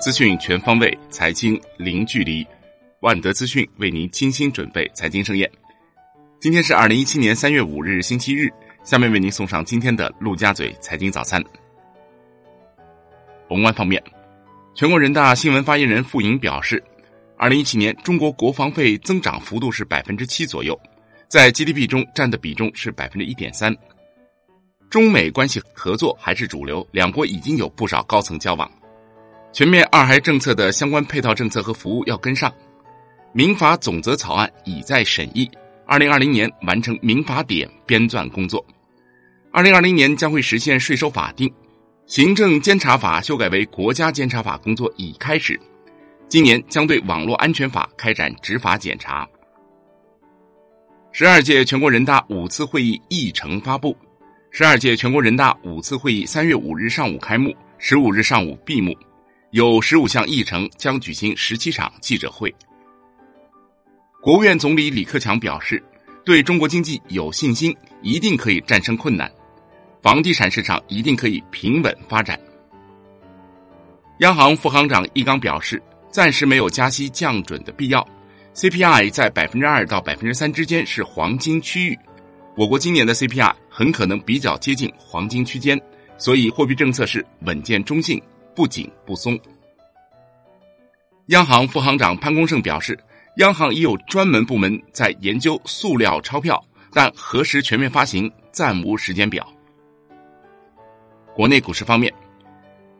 资讯全方位，财经零距离。万德资讯为您精心准备财经盛宴。今天是二零一七年三月五日，星期日。下面为您送上今天的陆家嘴财经早餐。宏观方面，全国人大新闻发言人傅莹表示，二零一七年中国国防费增长幅度是百分之七左右，在 GDP 中占的比重是百分之一点三。中美关系合作还是主流，两国已经有不少高层交往。全面二孩政策的相关配套政策和服务要跟上。民法总则草案已在审议，二零二零年完成民法典编纂工作。二零二零年将会实现税收法定，行政监察法修改为国家监察法工作已开始。今年将对网络安全法开展执法检查。十二届全国人大五次会议议程发布。十二届全国人大五次会议三月五日上午开幕，十五日上午闭幕，有十五项议程将举行十七场记者会。国务院总理李克强表示，对中国经济有信心，一定可以战胜困难，房地产市场一定可以平稳发展。央行副行长易纲表示，暂时没有加息降准的必要，CPI 在百分之二到百分之三之间是黄金区域。我国今年的 CPI 很可能比较接近黄金区间，所以货币政策是稳健中性，不紧不松。央行副行长潘功胜表示，央行已有专门部门在研究塑料钞票，但何时全面发行暂无时间表。国内股市方面，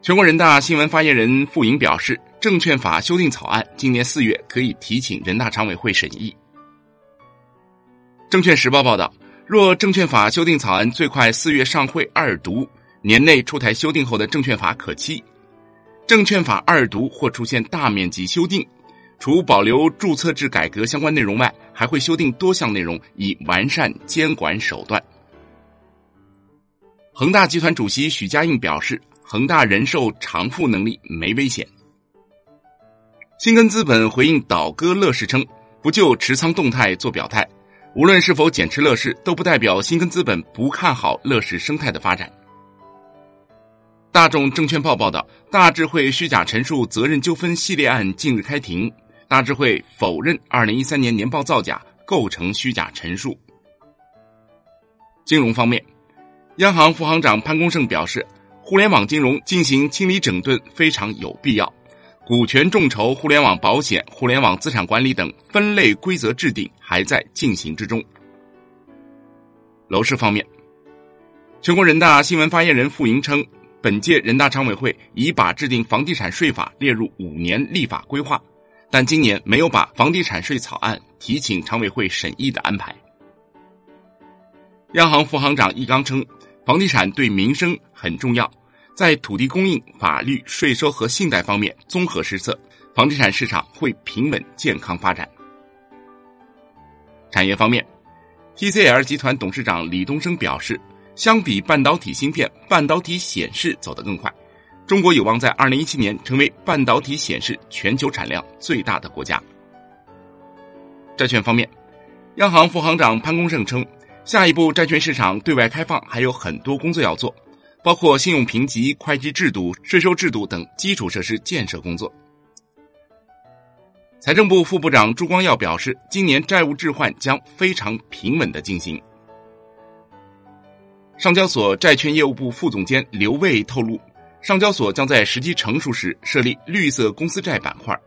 全国人大新闻发言人傅莹表示，证券法修订草案今年四月可以提请人大常委会审议。证券时报报道。若证券法修订草案最快四月上会二读，年内出台修订后的证券法可期。证券法二读或出现大面积修订，除保留注册制改革相关内容外，还会修订多项内容，以完善监管手段。恒大集团主席许家印表示，恒大人寿偿付能力没危险。新根资本回应倒戈乐视称，不就持仓动态做表态。无论是否减持乐视，都不代表新根资本不看好乐视生态的发展。大众证券报报道，大智慧虚假陈述责任纠纷系列案近日开庭，大智慧否认二零一三年年报造假构成虚假陈述。金融方面，央行副行长潘功胜表示，互联网金融进行清理整顿非常有必要。股权众筹、互联网保险、互联网资产管理等分类规则制定还在进行之中。楼市方面，全国人大新闻发言人傅莹称，本届人大常委会已把制定房地产税法列入五年立法规划，但今年没有把房地产税草案提请常委会审议的安排。央行副行长易纲称，房地产对民生很重要。在土地供应、法律、税收和信贷方面综合施策，房地产市场会平稳健康发展。产业方面，TCL 集团董事长李东生表示，相比半导体芯片，半导体显示走得更快，中国有望在二零一七年成为半导体显示全球产量最大的国家。债券方面，央行副行长潘功胜称，下一步债券市场对外开放还有很多工作要做。包括信用评级、会计制度、税收制度等基础设施建设工作。财政部副部长朱光耀表示，今年债务置换将非常平稳的进行。上交所债券业务部副总监刘卫透露，上交所将在时机成熟时设立绿色公司债板块。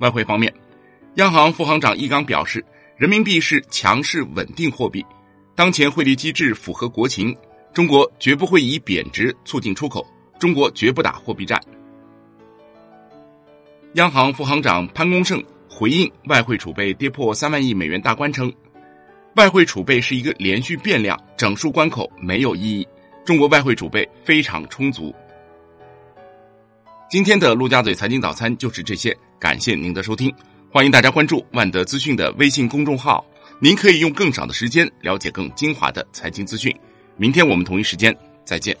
外汇方面，央行副行长易纲表示，人民币是强势稳定货币，当前汇率机制符合国情。中国绝不会以贬值促进出口，中国绝不打货币战。央行副行长潘功胜回应外汇储备跌破三万亿美元大关称，外汇储备是一个连续变量，整数关口没有意义。中国外汇储备非常充足。今天的陆家嘴财经早餐就是这些，感谢您的收听，欢迎大家关注万德资讯的微信公众号，您可以用更少的时间了解更精华的财经资讯。明天我们同一时间再见。